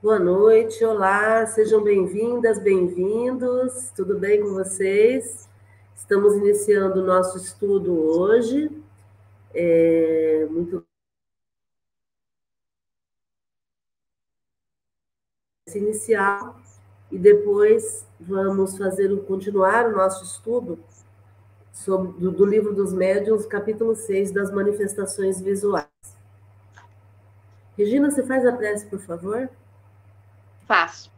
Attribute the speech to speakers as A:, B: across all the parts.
A: Boa noite, olá, sejam bem-vindas, bem-vindos, tudo bem com vocês? Estamos iniciando o nosso estudo hoje. É, muito inicial e depois vamos fazer continuar o nosso estudo sobre, do, do livro dos médiuns, capítulo 6 das manifestações visuais. Regina, você faz a prece, por favor?
B: Faço.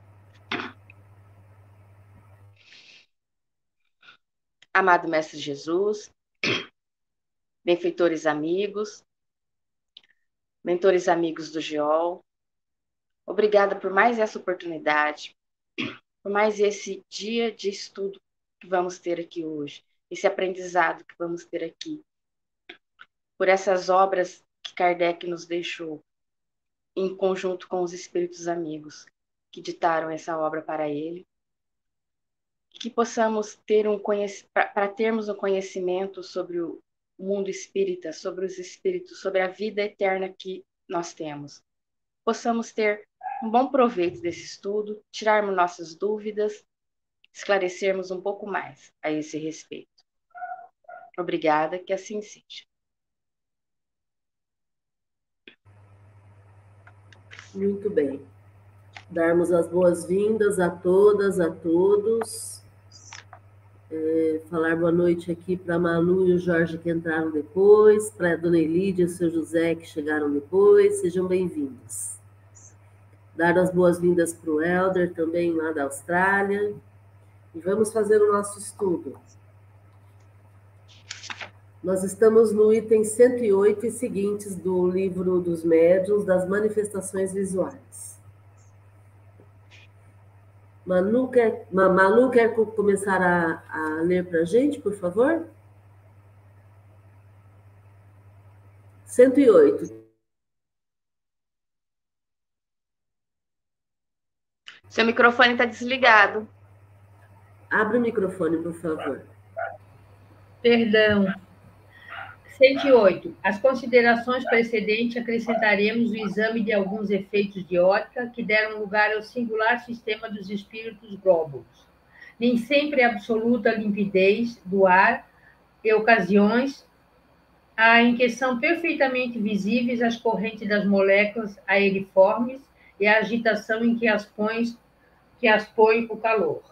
B: Amado Mestre Jesus, benfeitores amigos, mentores amigos do GEOL, obrigada por mais essa oportunidade, por mais esse dia de estudo que vamos ter aqui hoje, esse aprendizado que vamos ter aqui, por essas obras que Kardec nos deixou, em conjunto com os espíritos amigos que ditaram essa obra para ele, que possamos ter um para termos um conhecimento sobre o mundo espírita, sobre os espíritos, sobre a vida eterna que nós temos. Possamos ter um bom proveito desse estudo, tirarmos nossas dúvidas, esclarecermos um pouco mais a esse respeito. Obrigada, que assim seja.
A: Muito bem. Darmos as boas-vindas a todas, a todos. É, falar boa noite aqui para a Malu e o Jorge que entraram depois, para a Dona Elídia e o seu José que chegaram depois. Sejam bem-vindos. Dar as boas-vindas para o Helder, também lá da Austrália. E vamos fazer o nosso estudo. Nós estamos no item 108 e seguintes do livro dos médiuns das manifestações visuais. Manu quer, Malu quer começar a, a ler para a gente, por favor? 108.
B: Seu microfone está desligado.
A: Abre o microfone, por favor.
C: Perdão. 108. As considerações precedentes acrescentaremos o exame de alguns efeitos de ótica que deram lugar ao singular sistema dos espíritos globos. Nem sempre absoluta limpidez do ar e ocasiões há em que são perfeitamente visíveis as correntes das moléculas aeriformes e a agitação em que as põe, que as põe o calor.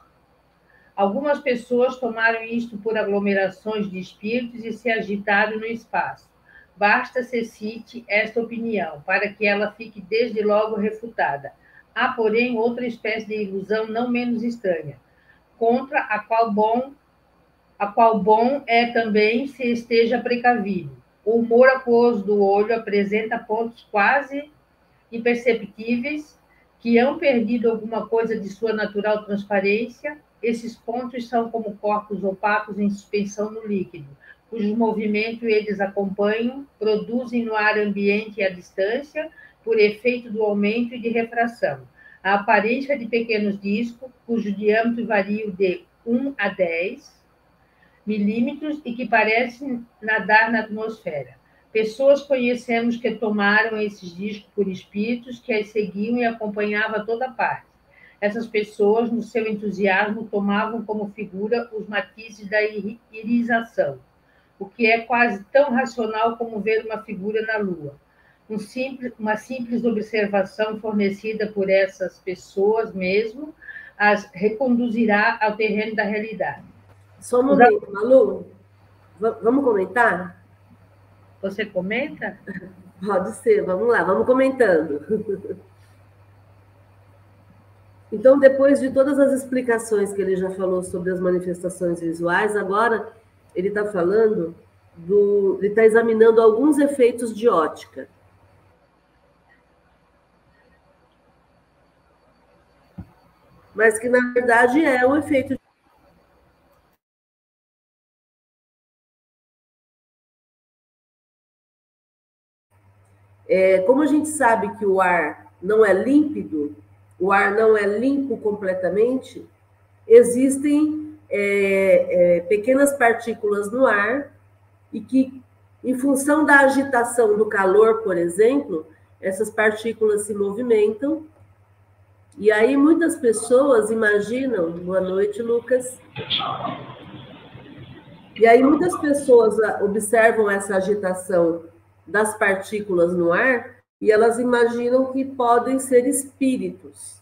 C: Algumas pessoas tomaram isto por aglomerações de espíritos e se agitaram no espaço. Basta se cite esta opinião, para que ela fique desde logo refutada. Há, porém, outra espécie de ilusão não menos estranha, contra a qual bom, a qual bom é também se esteja precavido. O humor aquoso do olho apresenta pontos quase imperceptíveis que hão perdido alguma coisa de sua natural transparência esses pontos são como corpos opacos em suspensão no líquido, cujo movimento eles acompanham, produzem no ar ambiente e à distância, por efeito do aumento e de refração. A aparência de pequenos discos, cujo diâmetro varia de 1 a 10 milímetros e que parecem nadar na atmosfera. Pessoas conhecemos que tomaram esses discos por espíritos que as seguiam e acompanhavam a toda parte essas pessoas, no seu entusiasmo, tomavam como figura os matizes da irisação, o que é quase tão racional como ver uma figura na Lua. Um simples, uma simples observação fornecida por essas pessoas mesmo as reconduzirá ao terreno da realidade.
A: Só um momento, Malu. Vamos comentar?
C: Você comenta?
A: Pode ser, vamos lá, vamos comentando. Então, depois de todas as explicações que ele já falou sobre as manifestações visuais, agora ele está falando do. Ele está examinando alguns efeitos de ótica. Mas que, na verdade, é um efeito É, como a gente sabe que o ar não é límpido, o ar não é limpo completamente, existem é, é, pequenas partículas no ar e que, em função da agitação do calor, por exemplo, essas partículas se movimentam E aí muitas pessoas imaginam, boa noite, Lucas. E aí muitas pessoas observam essa agitação das partículas no ar e elas imaginam que podem ser espíritos.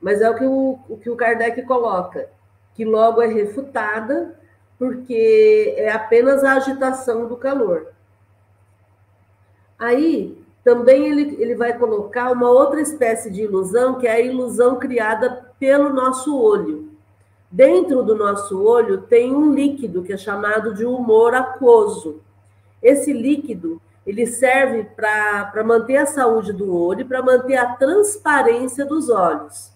A: Mas é o que o, o que o Kardec coloca, que logo é refutada, porque é apenas a agitação do calor. Aí, também ele, ele vai colocar uma outra espécie de ilusão, que é a ilusão criada pelo nosso olho. Dentro do nosso olho tem um líquido que é chamado de humor aquoso. Esse líquido ele serve para manter a saúde do olho, para manter a transparência dos olhos.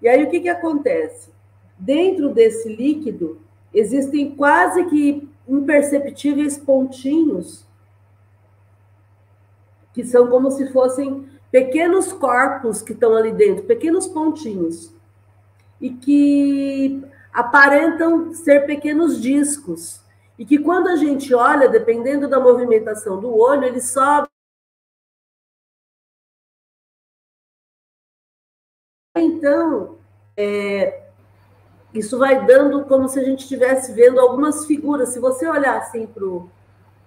A: E aí o que, que acontece? Dentro desse líquido existem quase que imperceptíveis pontinhos que são como se fossem pequenos corpos que estão ali dentro, pequenos pontinhos, e que aparentam ser pequenos discos. E que quando a gente olha, dependendo da movimentação do olho, ele sobe. Então, é, isso vai dando como se a gente estivesse vendo algumas figuras. Se você olhar assim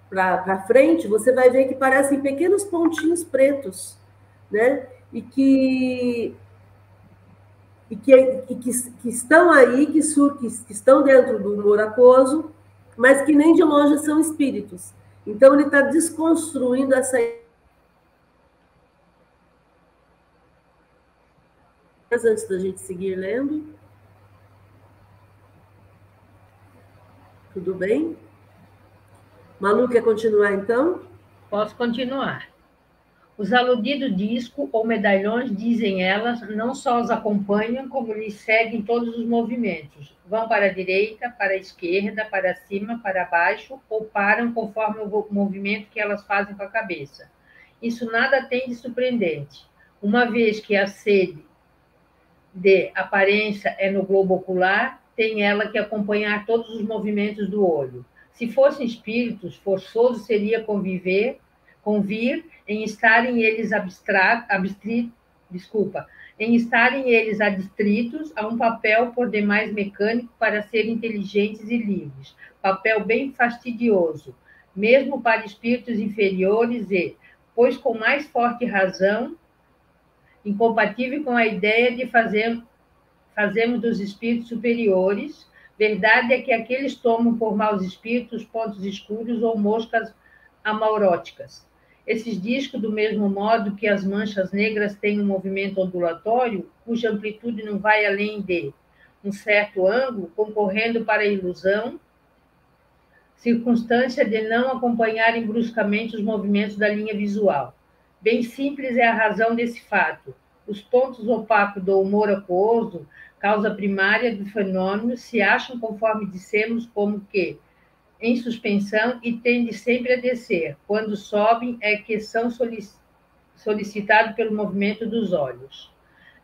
A: para frente, você vai ver que parecem pequenos pontinhos pretos, né? E que e que, e que, que estão aí, que, que, que estão dentro do humor aquoso, mas que nem de longe são espíritos. Então, ele está desconstruindo essa. Antes da gente seguir lendo. Tudo bem? Malu, quer continuar então?
C: Posso continuar. Os aludidos disco ou medalhões, dizem elas, não só os acompanham, como lhes seguem todos os movimentos. Vão para a direita, para a esquerda, para cima, para baixo, ou param conforme o movimento que elas fazem com a cabeça. Isso nada tem de surpreendente, uma vez que a sede de aparência é no globo ocular, tem ela que acompanhar todos os movimentos do olho. Se fossem espíritos, forçoso seria conviver convir em estarem eles abstratos, desculpa, em estarem eles adstritos a um papel por demais mecânico para serem inteligentes e livres, papel bem fastidioso, mesmo para espíritos inferiores e, pois com mais forte razão, incompatível com a ideia de fazer, fazermos dos espíritos superiores, verdade é que aqueles tomam por maus espíritos pontos escuros ou moscas amauróticas, esses discos, do mesmo modo que as manchas negras têm um movimento ondulatório, cuja amplitude não vai além de um certo ângulo, concorrendo para a ilusão, circunstância de não acompanharem bruscamente os movimentos da linha visual. Bem simples é a razão desse fato. Os pontos opacos do humor aquoso, causa primária do fenômeno, se acham, conforme dissemos, como que em suspensão e tende sempre a descer. Quando sobem, é que são solicitados pelo movimento dos olhos.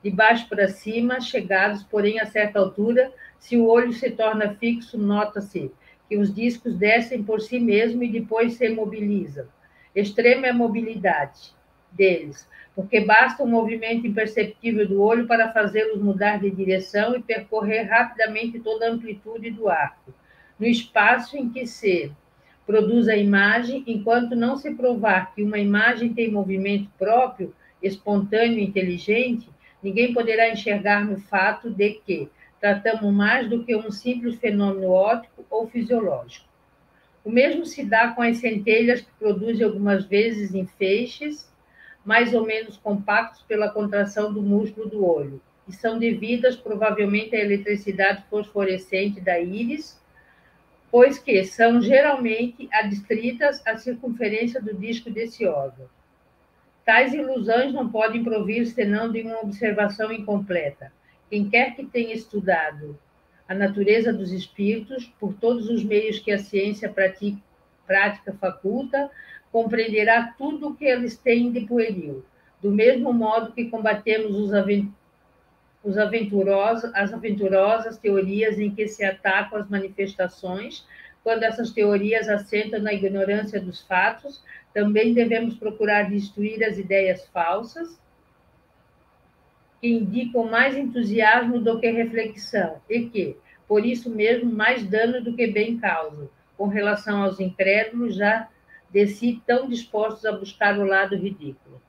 C: De baixo para cima, chegados, porém, a certa altura, se o olho se torna fixo, nota-se que os discos descem por si mesmo e depois se mobilizam. Extrema é a mobilidade deles, porque basta um movimento imperceptível do olho para fazê-los mudar de direção e percorrer rapidamente toda a amplitude do arco no espaço em que se produz a imagem, enquanto não se provar que uma imagem tem movimento próprio, espontâneo e inteligente, ninguém poderá enxergar no fato de que tratamos mais do que um simples fenômeno óptico ou fisiológico. O mesmo se dá com as centelhas que produzem algumas vezes em feixes, mais ou menos compactos pela contração do músculo do olho, e são devidas provavelmente à eletricidade fosforescente da íris pois que são geralmente adstritas à circunferência do disco desse órgão. Tais ilusões não podem provir senão de uma observação incompleta. Quem quer que tenha estudado a natureza dos espíritos, por todos os meios que a ciência pratica, prática faculta, compreenderá tudo o que eles têm de pueril, do mesmo modo que combatemos os aventureiros os aventurosos, as aventurosas teorias em que se atacam as manifestações, quando essas teorias assentam na ignorância dos fatos, também devemos procurar destruir as ideias falsas que indicam mais entusiasmo do que reflexão e que, por isso mesmo, mais dano do que bem causam, com relação aos incrédulos já de si tão dispostos a buscar o lado ridículo.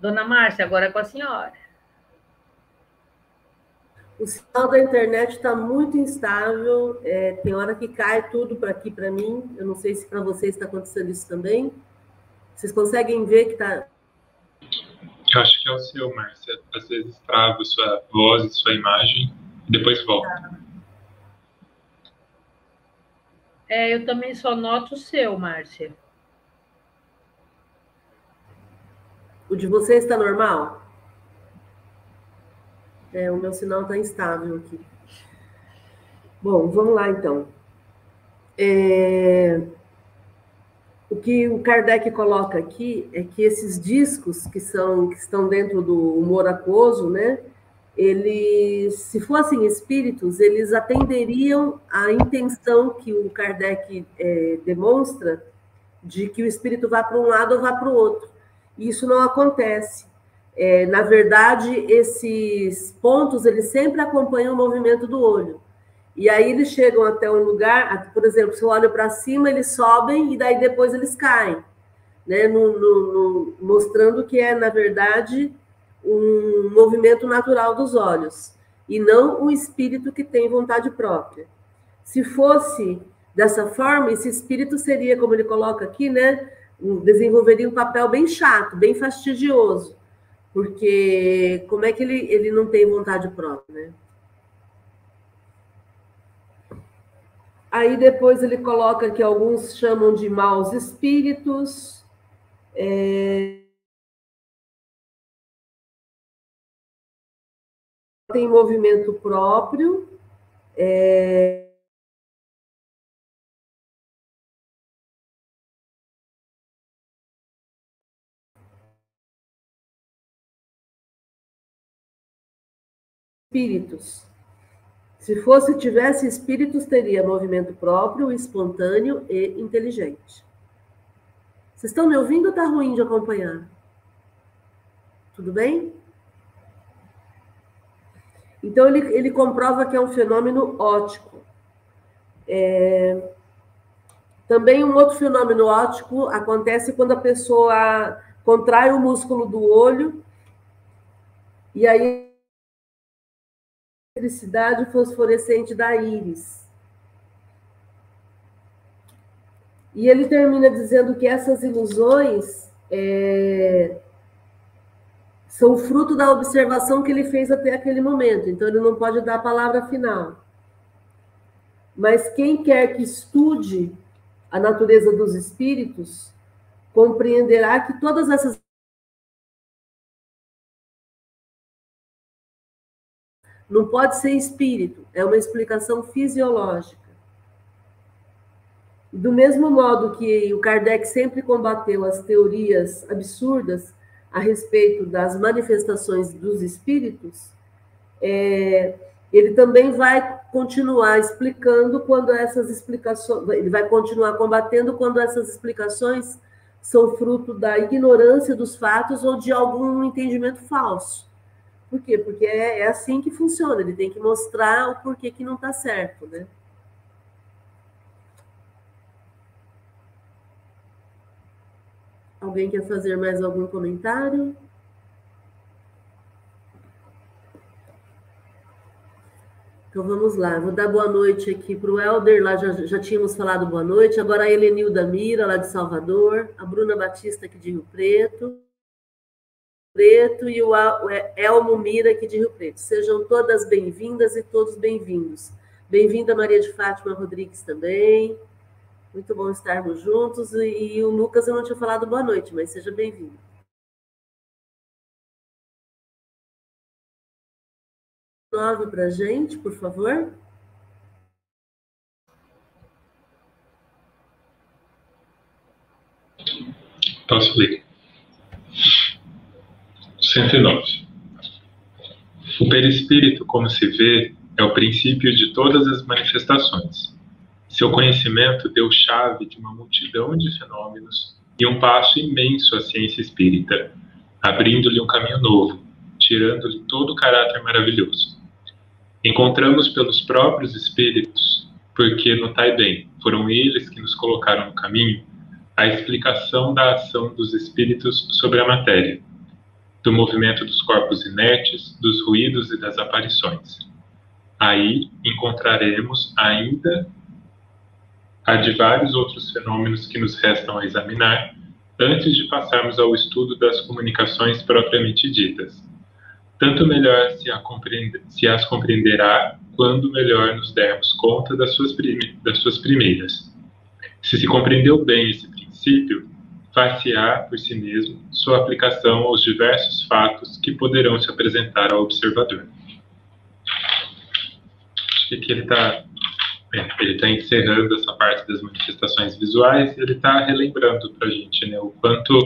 C: Dona Márcia, agora é com a senhora.
A: O sinal da internet está muito instável, é, tem hora que cai tudo para aqui para mim. Eu não sei se para vocês está acontecendo isso também. Vocês conseguem ver que está
D: eu acho que é o seu, Márcia. Às vezes trava sua voz e sua imagem e depois volta.
C: É, eu também só noto o seu, Márcia.
A: O de vocês está normal? É, o meu sinal está instável aqui. Bom, vamos lá então. É... O que o Kardec coloca aqui é que esses discos que são que estão dentro do humor aquoso, né? Eles, se fossem espíritos, eles atenderiam à intenção que o Kardec é, demonstra de que o espírito vá para um lado ou vá para o outro. E isso não acontece. É, na verdade, esses pontos eles sempre acompanham o movimento do olho. E aí eles chegam até um lugar, por exemplo, se eu olho para cima, eles sobem e daí depois eles caem, né? No, no, no, mostrando que é, na verdade, um movimento natural dos olhos e não um espírito que tem vontade própria. Se fosse dessa forma, esse espírito seria, como ele coloca aqui, né? Desenvolveria um papel bem chato, bem fastidioso, porque como é que ele, ele não tem vontade própria, né? Aí depois ele coloca que alguns chamam de maus espíritos. É... Tem movimento próprio. É... Espíritos. Se fosse, tivesse espíritos, teria movimento próprio, espontâneo e inteligente. Vocês estão me ouvindo ou está ruim de acompanhar? Tudo bem? Então, ele, ele comprova que é um fenômeno ótico. É... Também um outro fenômeno ótico acontece quando a pessoa contrai o músculo do olho e aí eletricidade fosforescente da íris. E ele termina dizendo que essas ilusões é, são fruto da observação que ele fez até aquele momento, então ele não pode dar a palavra final. Mas quem quer que estude a natureza dos espíritos compreenderá que todas essas Não pode ser espírito, é uma explicação fisiológica. Do mesmo modo que o Kardec sempre combateu as teorias absurdas a respeito das manifestações dos espíritos, é, ele também vai continuar explicando quando essas explicações, ele vai continuar combatendo quando essas explicações são fruto da ignorância dos fatos ou de algum entendimento falso. Por quê? Porque é, é assim que funciona, ele tem que mostrar o porquê que não está certo, né? Alguém quer fazer mais algum comentário? Então vamos lá, vou dar boa noite aqui para o Helder, lá já, já tínhamos falado boa noite, agora a Helenilda Mira, lá de Salvador, a Bruna Batista aqui de Rio Preto. Preto e o Elmo Mira aqui de Rio Preto. Sejam todas bem-vindas e todos bem-vindos. Bem-vinda Maria de Fátima Rodrigues também. Muito bom estarmos juntos. E, e o Lucas eu não tinha falado boa noite, mas seja bem-vindo. Nove para a gente, por favor.
D: Posso ler? 109. O perispírito, como se vê, é o princípio de todas as manifestações. Seu conhecimento deu chave de uma multidão de fenômenos e um passo imenso à ciência espírita, abrindo-lhe um caminho novo, tirando-lhe todo o caráter maravilhoso. Encontramos pelos próprios espíritos, porque notai bem, foram eles que nos colocaram no caminho, a explicação da ação dos espíritos sobre a matéria, do movimento dos corpos inertes, dos ruídos e das aparições. Aí encontraremos ainda a de vários outros fenômenos que nos restam a examinar antes de passarmos ao estudo das comunicações propriamente ditas. Tanto melhor se, se as compreenderá quando melhor nos dermos conta das suas, das suas primeiras. Se se compreendeu bem esse princípio, far-se-á por si mesmo sua aplicação aos diversos fatos que poderão se apresentar ao observador. Acho que aqui ele está ele está encerrando essa parte das manifestações visuais e ele está relembrando para a gente né, o quanto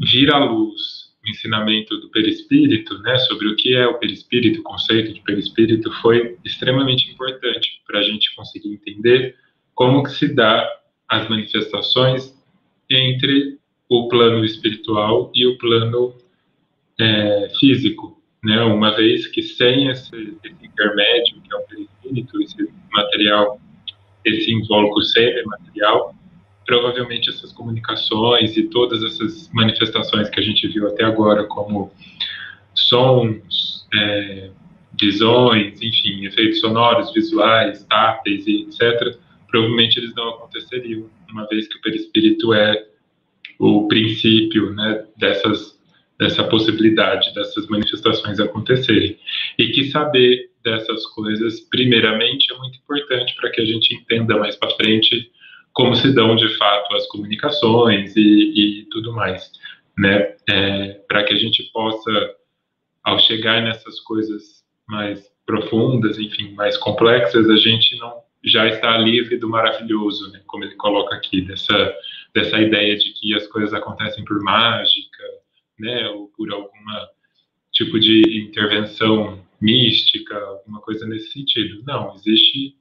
D: vir à luz o ensinamento do perispírito, né, sobre o que é o perispírito, o conceito de perispírito, foi extremamente importante para a gente conseguir entender como que se dá as manifestações entre o plano espiritual e o plano é, físico, né? Uma vez que sem esse, esse intermédio, que é o perispírito, esse material, esse invólucro semi-material, provavelmente essas comunicações e todas essas manifestações que a gente viu até agora, como sons, é, visões, enfim, efeitos sonoros, visuais, táteis e etc., provavelmente eles não aconteceriam, uma vez que o perispírito é o princípio né, dessas dessa possibilidade dessas manifestações acontecerem. E que saber dessas coisas, primeiramente, é muito importante para que a gente entenda mais para frente como se dão de fato as comunicações e, e tudo mais, né? É, para que a gente possa, ao chegar nessas coisas mais profundas, enfim, mais complexas, a gente não já está livre do maravilhoso, né? Como ele coloca aqui dessa dessa ideia de que as coisas acontecem por mágica, né, ou por alguma tipo de intervenção mística, alguma coisa nesse sentido. Não, existe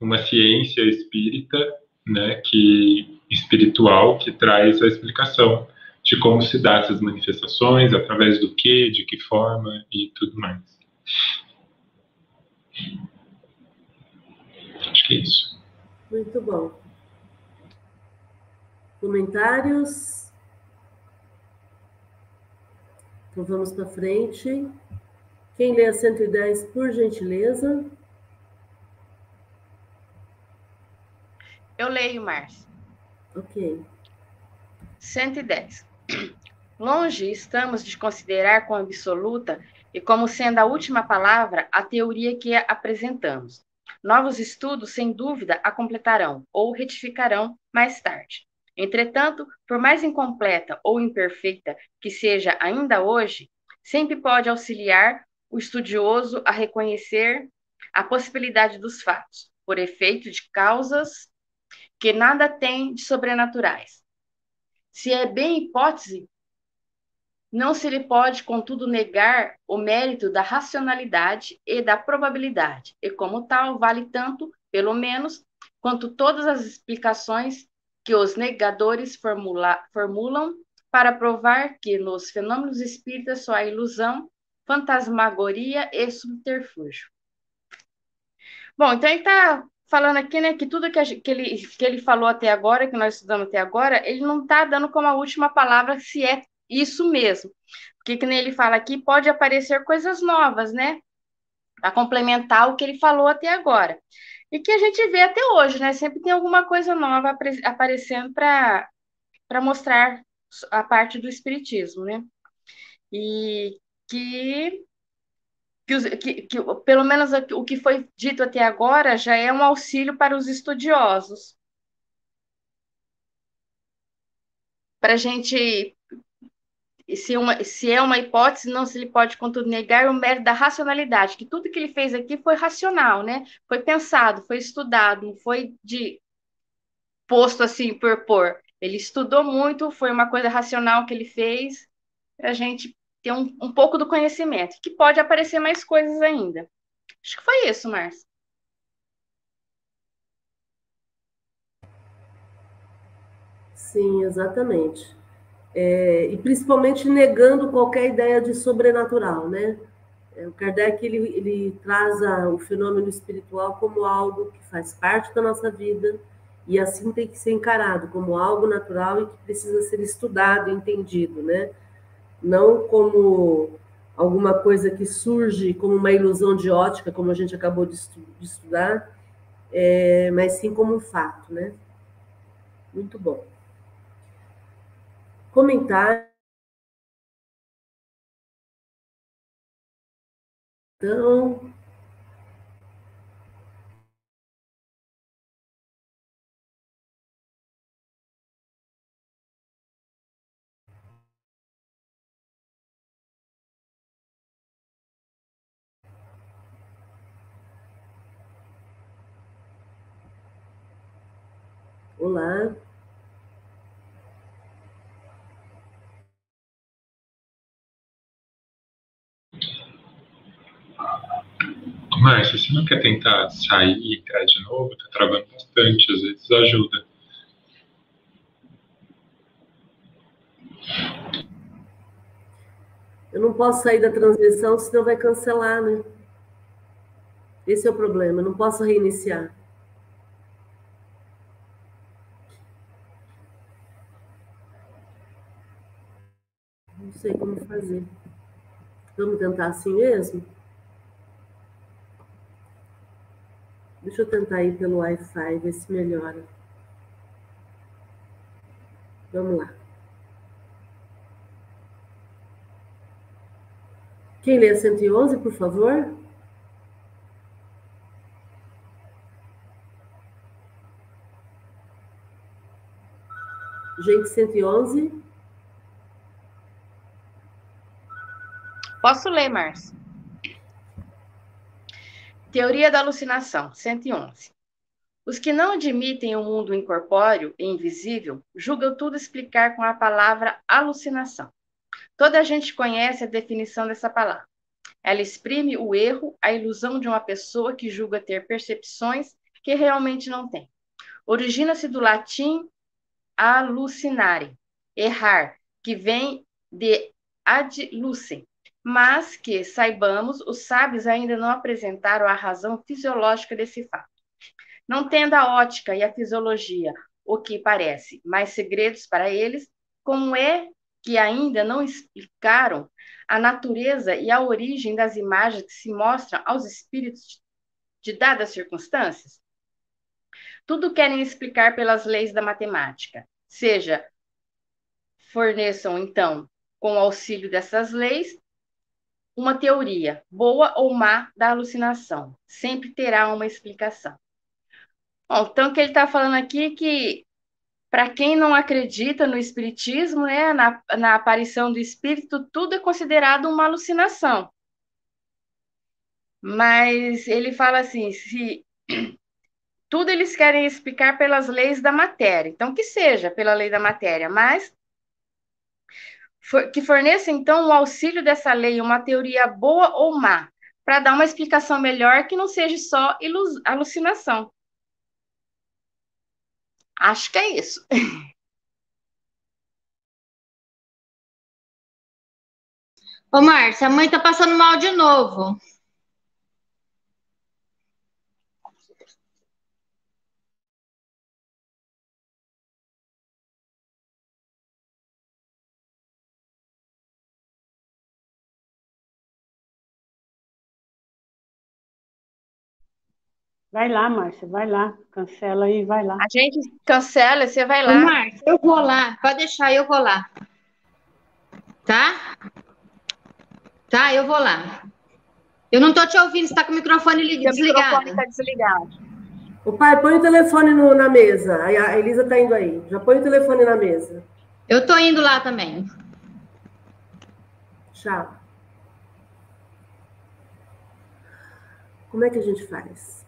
D: uma ciência espírita, né, que espiritual que traz a explicação de como se dá essas manifestações, através do que, de que forma e tudo mais. Acho que é isso.
A: Muito bom. Comentários? Então vamos para frente. Quem lê a 110, por gentileza?
B: Eu leio, Márcia.
A: Ok.
B: 110. Longe estamos de considerar como absoluta e como sendo a última palavra a teoria que apresentamos. Novos estudos, sem dúvida, a completarão ou retificarão mais tarde. Entretanto, por mais incompleta ou imperfeita que seja ainda hoje, sempre pode auxiliar o estudioso a reconhecer a possibilidade dos fatos, por efeito de causas que nada têm de sobrenaturais. Se é bem hipótese, não se lhe pode, contudo, negar o mérito da racionalidade e da probabilidade, e como tal, vale tanto, pelo menos, quanto todas as explicações que os negadores formula, formulam para provar que nos fenômenos espíritas só há ilusão, fantasmagoria e subterfúgio. Bom, então ele está falando aqui, né, que tudo que, a, que, ele, que ele falou até agora, que nós estudamos até agora, ele não está dando como a última palavra se é isso mesmo. Porque, que nem ele fala aqui, pode aparecer coisas novas, né? Para complementar o que ele falou até agora e que a gente vê até hoje, né? Sempre tem alguma coisa nova aparecendo para mostrar a parte do espiritismo, né? E que, que, que, que, pelo menos o que foi dito até agora já é um auxílio para os estudiosos. Para a gente se, uma, se é uma hipótese, não se lhe pode, contudo, negar o mérito da racionalidade, que tudo que ele fez aqui foi racional, né? Foi pensado, foi estudado, não foi de posto assim por pôr. Ele estudou muito, foi uma coisa racional que ele fez, para a gente ter um, um pouco do conhecimento, que pode aparecer mais coisas ainda. Acho que foi isso, Márcia.
A: Sim, exatamente. É, e principalmente negando qualquer ideia de sobrenatural, né? É, o Kardec ele, ele traz o fenômeno espiritual como algo que faz parte da nossa vida e assim tem que ser encarado como algo natural e que precisa ser estudado, entendido, né? Não como alguma coisa que surge como uma ilusão de ótica, como a gente acabou de, estu de estudar, é, mas sim como um fato, né? Muito bom. Comentário. Então, Olá.
D: Márcia, você não quer tentar sair e entrar de novo? Tá travando bastante, às vezes ajuda.
A: Eu não posso sair da transmissão, senão vai cancelar, né? Esse é o problema, eu não posso reiniciar. Não sei como fazer. Vamos tentar assim mesmo? Deixa eu tentar ir pelo Wi-Fi, ver se melhora. Vamos lá. Quem lê a 111, por favor? Gente, 111.
B: Posso ler, Márcia? Teoria da alucinação, 111. Os que não admitem o mundo incorpóreo e invisível julgam tudo explicar com a palavra alucinação. Toda a gente conhece a definição dessa palavra. Ela exprime o erro, a ilusão de uma pessoa que julga ter percepções que realmente não tem. Origina-se do latim alucinare, errar, que vem de ad lucem, mas que, saibamos, os sábios ainda não apresentaram a razão fisiológica desse fato. Não tendo a ótica e a fisiologia o que parece mais segredos para eles, como é que ainda não explicaram a natureza e a origem das imagens que se mostram aos espíritos de dadas circunstâncias? Tudo querem explicar pelas leis da matemática, seja forneçam então, com auxílio dessas leis, uma teoria, boa ou má, da alucinação. Sempre terá uma explicação. Bom, então, o que ele está falando aqui é que, para quem não acredita no espiritismo, né, na, na aparição do espírito, tudo é considerado uma alucinação. Mas ele fala assim: se tudo eles querem explicar pelas leis da matéria. Então, que seja pela lei da matéria, mas que forneça, então, o auxílio dessa lei, uma teoria boa ou má, para dar uma explicação melhor que não seja só alucinação. Acho que é isso.
E: Ô, Márcia, a mãe tá passando mal de novo.
F: Vai lá, Márcia, vai lá. Cancela aí, vai lá.
B: A gente cancela, você vai lá.
E: Márcia, eu vou lá. Pode deixar, eu vou lá. Tá? Tá, eu vou lá. Eu não tô te ouvindo, você tá com o microfone desligado. O microfone tá
B: desligado.
A: O pai, põe o telefone no, na mesa. A Elisa tá indo aí. Já põe o telefone na mesa.
E: Eu tô indo lá também.
A: Tchau. Como é que a gente faz?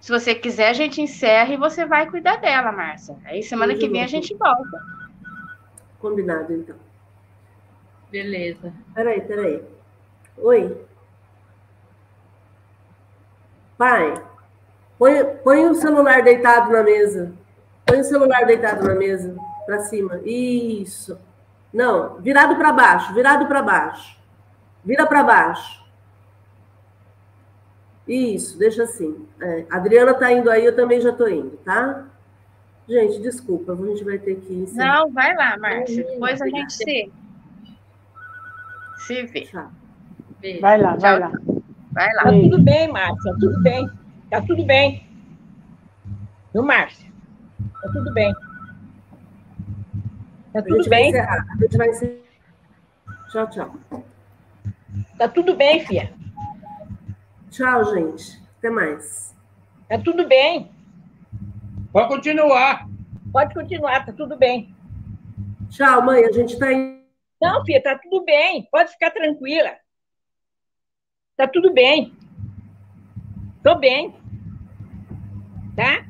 B: Se você quiser, a gente encerra e você vai cuidar dela, Márcia. Aí semana que vem a gente volta.
A: Combinado, então.
C: Beleza.
A: Peraí, peraí. Oi. Pai, põe, põe o celular deitado na mesa. Põe o celular deitado na mesa, para cima. Isso. Não, virado para baixo, virado para baixo. Vira para baixo. Isso, deixa assim. É, a Adriana está indo aí, eu também já estou indo, tá? Gente, desculpa, a gente vai ter que.
B: Não, vai lá, Márcia. Depois a gente se, se vê. Tchau.
F: Vai lá, vai lá.
B: Vai lá.
G: Tá tudo bem, Márcia, tudo bem. Tá tudo bem. Viu, Márcia? Tá tudo bem. Tá tudo bem?
A: A gente vai encerrar. Tchau, tchau.
G: Tá tudo bem, filha.
A: Tchau, gente. Até mais.
G: Tá tudo bem.
H: Pode continuar.
G: Pode continuar, tá tudo bem.
A: Tchau, mãe. A gente tá indo.
G: Não, filha, tá tudo bem. Pode ficar tranquila. Tá tudo bem. Tô bem. Tá?